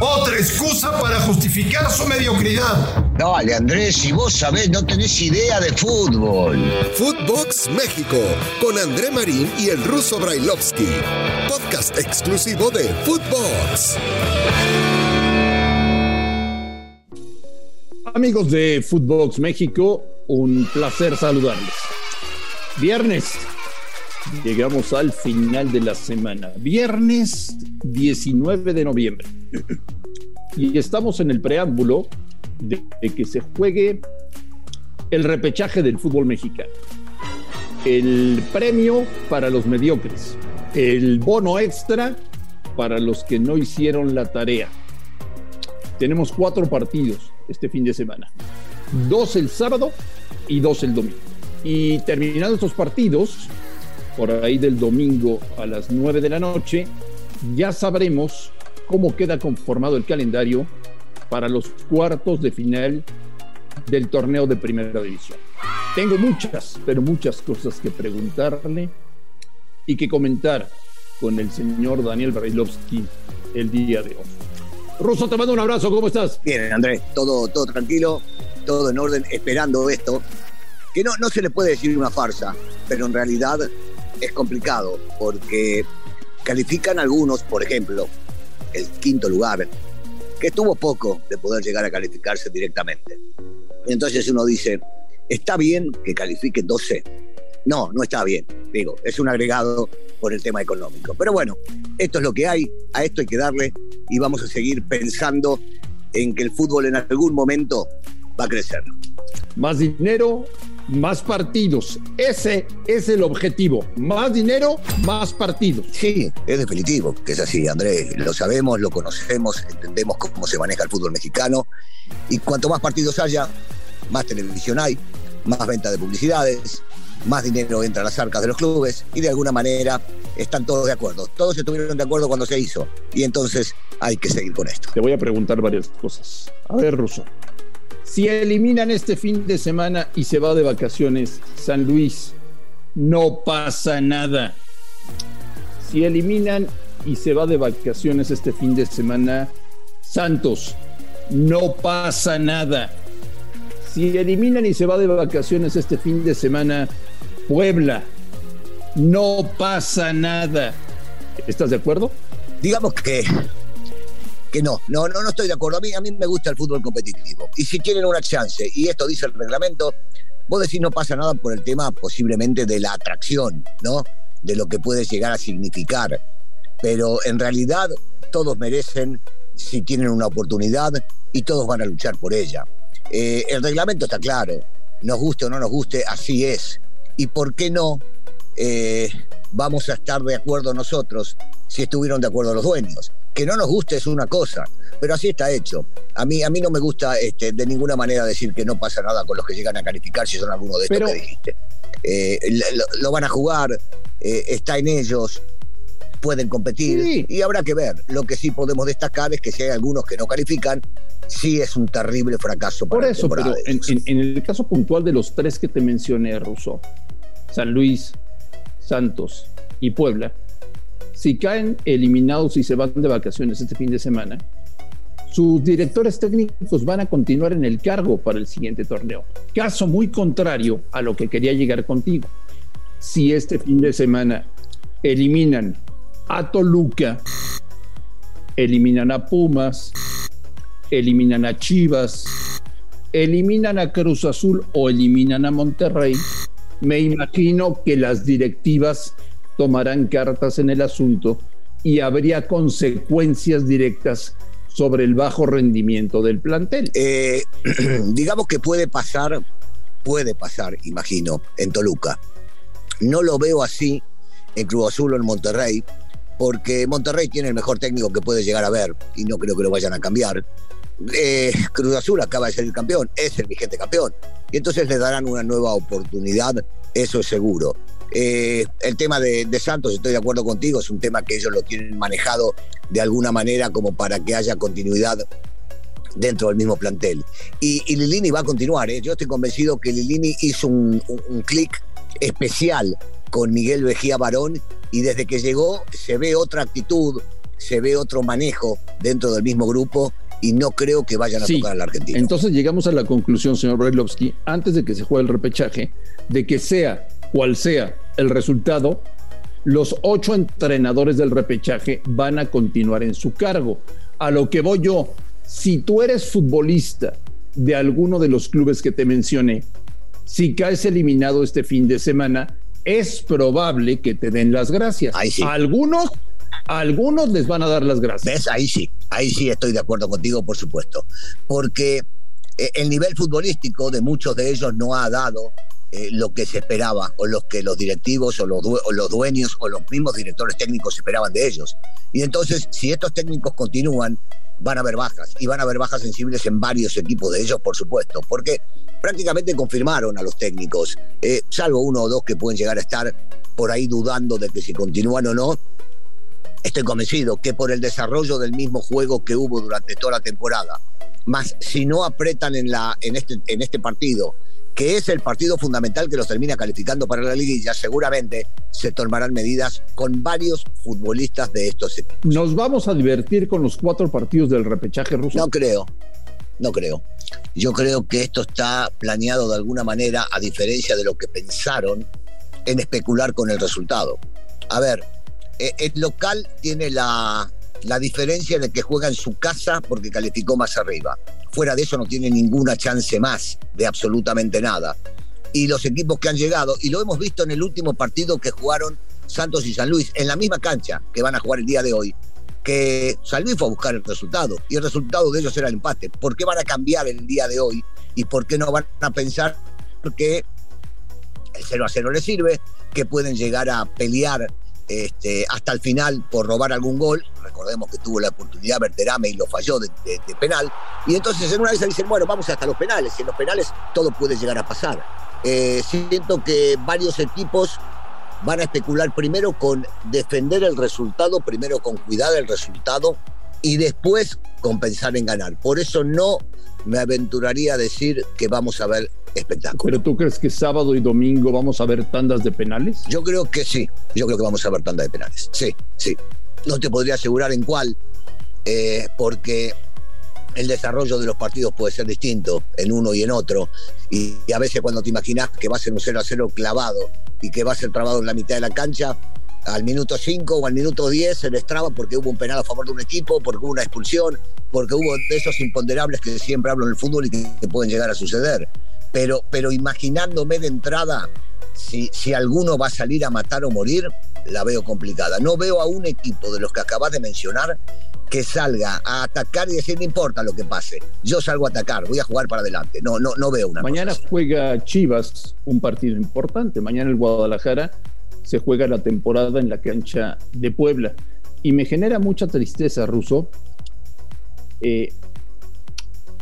Otra excusa para justificar su mediocridad. Dale, Andrés, si vos sabés, no tenés idea de fútbol. Footbox México, con André Marín y el ruso Brailovsky. Podcast exclusivo de Footbox. Amigos de Footbox México, un placer saludarles. Viernes, llegamos al final de la semana. Viernes 19 de noviembre. Y estamos en el preámbulo de que se juegue el repechaje del fútbol mexicano. El premio para los mediocres. El bono extra para los que no hicieron la tarea. Tenemos cuatro partidos este fin de semana. Dos el sábado y dos el domingo. Y terminando estos partidos, por ahí del domingo a las 9 de la noche, ya sabremos cómo queda conformado el calendario para los cuartos de final del torneo de primera división. Tengo muchas, pero muchas cosas que preguntarle y que comentar con el señor Daniel Brailovsky el día de hoy. Ruso, te mando un abrazo, ¿cómo estás? Bien, Andrés, todo, todo tranquilo, todo en orden, esperando esto, que no, no se le puede decir una farsa, pero en realidad es complicado, porque califican algunos, por ejemplo, el quinto lugar, que estuvo poco de poder llegar a calificarse directamente. Entonces uno dice, ¿está bien que califique 12? No, no está bien. Digo, es un agregado por el tema económico. Pero bueno, esto es lo que hay, a esto hay que darle y vamos a seguir pensando en que el fútbol en algún momento va a crecer. Más dinero, más partidos. Ese es el objetivo. Más dinero, más partidos. Sí, es definitivo que es así, Andrés. Lo sabemos, lo conocemos, entendemos cómo se maneja el fútbol mexicano. Y cuanto más partidos haya, más televisión hay, más venta de publicidades, más dinero entra a las arcas de los clubes y de alguna manera están todos de acuerdo. Todos estuvieron de acuerdo cuando se hizo y entonces hay que seguir con esto. Te voy a preguntar varias cosas. A ver, Russo. Si eliminan este fin de semana y se va de vacaciones San Luis, no pasa nada. Si eliminan y se va de vacaciones este fin de semana Santos, no pasa nada. Si eliminan y se va de vacaciones este fin de semana Puebla, no pasa nada. ¿Estás de acuerdo? Digamos que no, no, no, no estoy de acuerdo. A mí, a mí me gusta el fútbol competitivo. Y si tienen una chance, y esto dice el reglamento, vos decís no pasa nada por el tema posiblemente de la atracción, ¿no? De lo que puede llegar a significar. Pero en realidad todos merecen si tienen una oportunidad y todos van a luchar por ella. Eh, el reglamento está claro, nos guste o no nos guste, así es. ¿Y por qué no eh, vamos a estar de acuerdo nosotros si estuvieron de acuerdo los dueños? Que no nos guste es una cosa, pero así está hecho. A mí, a mí no me gusta este, de ninguna manera decir que no pasa nada con los que llegan a calificar si son algunos de estos que dijiste. Eh, lo, van a jugar, eh, está en ellos, pueden competir y habrá que ver. Lo que sí podemos destacar es que si hay algunos que no califican, sí es un terrible fracaso. Por eso, pero en, en, el caso puntual de los tres que te mencioné, Russo, San Luis, Santos y Puebla, si caen eliminados y se van de vacaciones este fin de semana, sus directores técnicos van a continuar en el cargo para el siguiente torneo. Caso muy contrario a lo que quería llegar contigo. Si este fin de semana eliminan a Toluca, eliminan a Pumas, eliminan a Chivas, eliminan a Cruz Azul o eliminan a Monterrey, me imagino que las directivas tomarán cartas en el asunto y habría consecuencias directas sobre el bajo rendimiento del plantel. Eh, digamos que puede pasar, puede pasar, imagino, en Toluca. No lo veo así en Cruz Azul o en Monterrey, porque Monterrey tiene el mejor técnico que puede llegar a ver y no creo que lo vayan a cambiar. Eh, Cruz Azul acaba de ser campeón, es el vigente campeón, y entonces le darán una nueva oportunidad, eso es seguro. Eh, el tema de, Santos, estoy de acuerdo contigo, es un tema que ellos lo tienen manejado de alguna manera como para que haya continuidad dentro del mismo plantel. Y, Lilini va a continuar, ¿eh? yo estoy convencido que Lilini hizo un, un, clic especial con Miguel Vejía Barón y desde que llegó se ve otra actitud, se ve otro manejo dentro del mismo grupo y no creo que vayan a tocar a la Argentina. Entonces llegamos a la conclusión, señor Brailovsky, antes de que se juegue el repechaje, de que sea cual sea el resultado, los ocho entrenadores del repechaje van a continuar en su cargo. A lo que voy yo, si tú eres futbolista de alguno de los clubes que te mencioné, si caes eliminado este fin de semana, es probable que te den las gracias. algunos, algunos les van a dar las gracias. ¿Ves? Ahí sí, ahí sí estoy de acuerdo contigo, por supuesto. Porque eh, el nivel futbolístico de muchos de ellos no ha dado eh, lo que se esperaba, o lo que los directivos, o los, los dueños, o los mismos directores técnicos esperaban de ellos. Y entonces, si estos técnicos continúan, van a haber bajas, y van a haber bajas sensibles en varios equipos de ellos, por supuesto, porque prácticamente confirmaron a los técnicos, eh, salvo uno o dos que pueden llegar a estar por ahí dudando de que si continúan o no. Estoy convencido que por el desarrollo del mismo juego que hubo durante toda la temporada, más si no apretan en, la, en, este, en este partido, que es el partido fundamental que los termina calificando para la liguilla, seguramente se tomarán medidas con varios futbolistas de estos equipos. ¿Nos vamos a divertir con los cuatro partidos del repechaje ruso? No creo, no creo. Yo creo que esto está planeado de alguna manera, a diferencia de lo que pensaron en especular con el resultado. A ver, eh, el local tiene la, la diferencia de que juega en su casa porque calificó más arriba. Fuera de eso no tiene ninguna chance más de absolutamente nada. Y los equipos que han llegado, y lo hemos visto en el último partido que jugaron Santos y San Luis, en la misma cancha que van a jugar el día de hoy, que San Luis fue a buscar el resultado y el resultado de ellos era el empate. ¿Por qué van a cambiar el día de hoy y por qué no van a pensar que el 0 a 0 les sirve, que pueden llegar a pelear este, hasta el final por robar algún gol? Recordemos que tuvo la oportunidad Berterame y lo falló de, penal. Y entonces en una vez dicen, bueno, vamos hasta los penales. Y en los penales todo puede llegar a pasar. Eh, siento que varios equipos van a especular primero con defender el resultado, primero con cuidar el resultado y después con pensar en ganar. Por eso no me aventuraría a decir que vamos a ver espectáculo. ¿Pero tú crees que sábado y domingo vamos a ver tandas de penales? Yo creo que sí, yo creo que vamos a ver tandas de penales. Sí, sí. No te podría asegurar en cuál, eh, porque el desarrollo de los partidos puede ser distinto en uno y en otro. Y, a veces cuando te imaginas que va a ser un 0 a 0 clavado y que va a ser trabado en la mitad de la cancha, al minuto 5 o al minuto 10 se destraba porque hubo un penal a favor de un equipo, porque hubo una expulsión, porque hubo de esos imponderables que siempre hablo en el fútbol y que, pueden llegar a suceder. Pero, pero imaginándome de entrada si, si alguno va a salir a matar o morir, la veo complicada. No veo a un equipo de los que acabas de mencionar que salga a atacar y decir no importa lo que pase, yo salgo a atacar, voy a jugar para adelante. No, no, no veo una. Mañana juega Chivas un partido importante. Mañana el Guadalajara se juega la temporada en la cancha de Puebla y me genera mucha tristeza, Ruso, eh,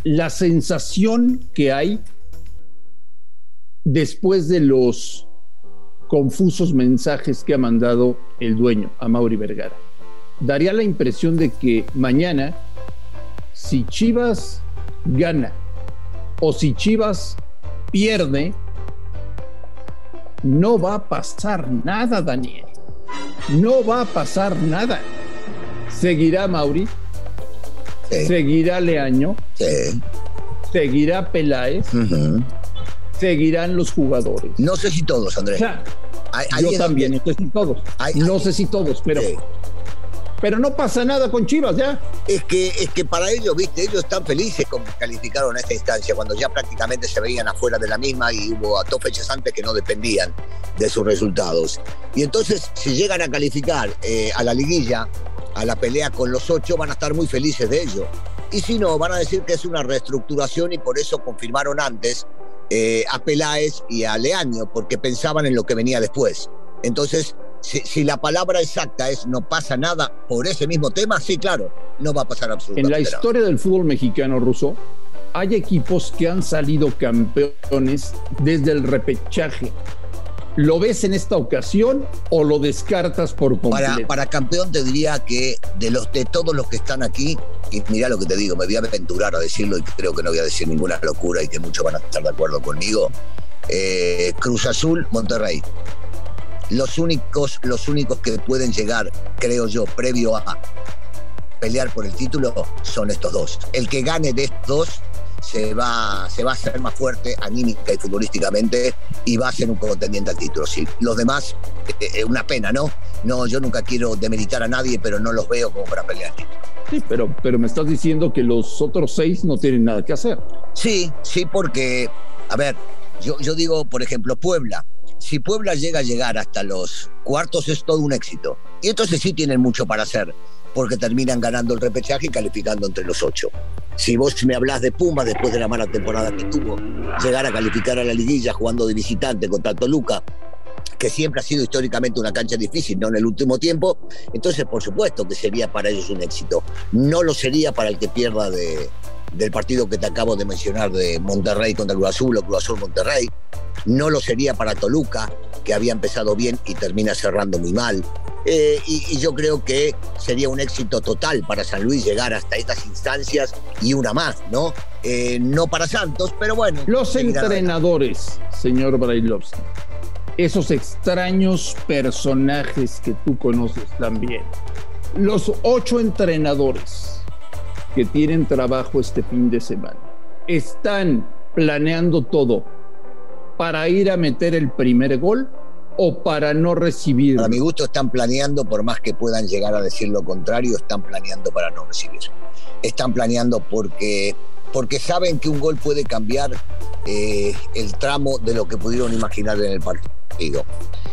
la sensación que hay después de los confusos mensajes que ha mandado el dueño a Mauri Vergara. Daría la impresión de que mañana, si Chivas gana o si Chivas pierde, no va a pasar nada, Daniel. No va a pasar nada. Seguirá Mauri, seguirá Leaño, seguirá Peláez, seguirán los jugadores. No sé si todos, Andrés. yo también, no sé si todos. no sé si todos, pero pero no pasa nada con Chivas ya. Es que, es que para ellos, viste, ellos están felices con que calificaron a esta instancia, cuando ya prácticamente se veían afuera de la misma y hubo a dos fechas antes que no dependían de sus resultados. Y entonces, si llegan a calificar eh, a la liguilla, a la pelea con los ocho, van a estar muy felices de ello. Y si no, van a decir que es una reestructuración y por eso confirmaron antes eh, a Peláez y a Leaño, porque pensaban en lo que venía después. Entonces, si, la palabra exacta es no pasa nada por ese mismo tema, sí, claro, no va a pasar absolutamente nada. En la historia del fútbol mexicano ruso, hay equipos que han salido campeones desde el repechaje. ¿Lo ves en esta ocasión o lo descartas por completo? Para, para campeón te diría que de, los, de todos los que están aquí, y mira lo que te digo, me voy a aventurar a decirlo y creo que no voy a decir ninguna locura y que muchos van a estar de acuerdo conmigo. Eh, Cruz Azul, Monterrey los únicos, los únicos que pueden llegar, creo yo, previo a pelear por el título son estos dos. El que gane de estos dos se va, se va a hacer más fuerte anímica y futbolísticamente y va a ser un contendiente al título. Sí, los demás, es eh, eh, una pena, ¿no? No, yo nunca quiero demeritar a nadie, pero no los veo como para pelear. Sí, pero, pero me estás diciendo que los otros seis no tienen nada que hacer. Sí, sí, porque, a ver, yo, yo digo, por ejemplo, Puebla. Si Puebla llega a llegar hasta los cuartos es todo un éxito. Y entonces sí tienen mucho para hacer porque terminan ganando el repechaje y calificando entre los ocho. Si vos me hablas de Puma después de la mala temporada que tuvo, llegar a calificar a la liguilla jugando de visitante contra Toluca, que siempre ha sido históricamente una cancha difícil, no en el último tiempo, entonces por supuesto que sería para ellos un éxito. No lo sería para el que pierda de, del partido que te acabo de mencionar de Monterrey contra Cruz Azul o Cruz Azul Monterrey. No lo sería para Toluca, que había empezado bien y termina cerrando muy mal. Eh, y, yo creo que sería un éxito total para San Luis llegar hasta estas instancias y una más, ¿no? Eh, no para Santos, pero bueno. Los entrenadores, señor Brailovsky, esos extraños personajes que tú conoces también, los ocho entrenadores que tienen trabajo este fin de semana, están planeando todo para ir a meter el primer gol o para no recibir? A mi gusto están planeando, por más que puedan llegar a decir lo contrario, están planeando para no recibir. Están planeando porque, porque saben que un gol puede cambiar eh, el tramo de lo que pudieron imaginar en el partido.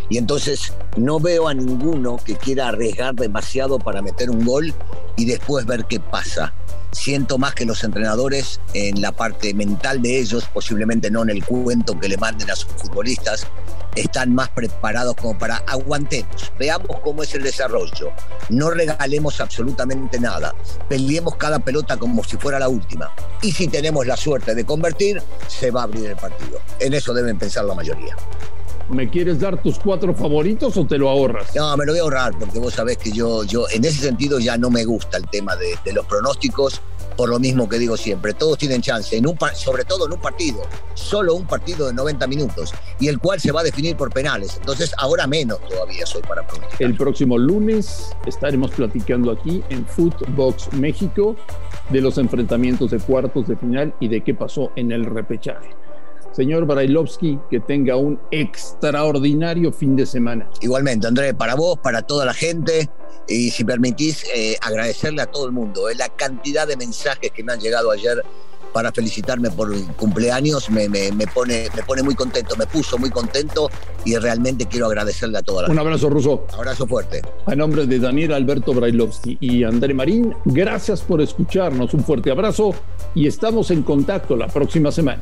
Y entonces no veo a ninguno que quiera arriesgar demasiado para meter un gol y después ver qué pasa siento más que los entrenadores en la parte mental de ellos, posiblemente no en el cuento que le manden a sus futbolistas, están más preparados como para aguantemos, veamos cómo es el desarrollo, no regalemos absolutamente nada, peleemos cada pelota como si fuera la última. Y si tenemos la suerte de convertir, se va a abrir el partido. En eso deben pensar la mayoría. ¿Me quieres dar tus cuatro favoritos o te lo ahorras? No, me lo voy a ahorrar porque vos sabés que yo, yo en ese sentido ya no me gusta el tema de, los pronósticos, por lo mismo que digo siempre, todos tienen chance, sobre todo en un partido, solo un partido de 90 minutos, y el cual se va a definir por penales. Entonces, ahora menos todavía soy para pronosticar. El próximo lunes estaremos platicando aquí en Footbox México de los enfrentamientos de cuartos de final y de qué pasó en el repechaje. Señor Brailovsky, que tenga un extraordinario fin de semana. Igualmente, André, para vos, para toda la gente, y si permitís, eh, agradecerle a todo el mundo. Eh, la cantidad de mensajes que me han llegado ayer para felicitarme por mi cumpleaños me, pone, me pone muy contento, me puso muy contento y realmente quiero agradecerle a toda la Un abrazo, Ruso. Abrazo fuerte. A nombre de Daniel Alberto Brailovsky y André Marín, gracias por escucharnos. Un fuerte abrazo y estamos en contacto la próxima semana.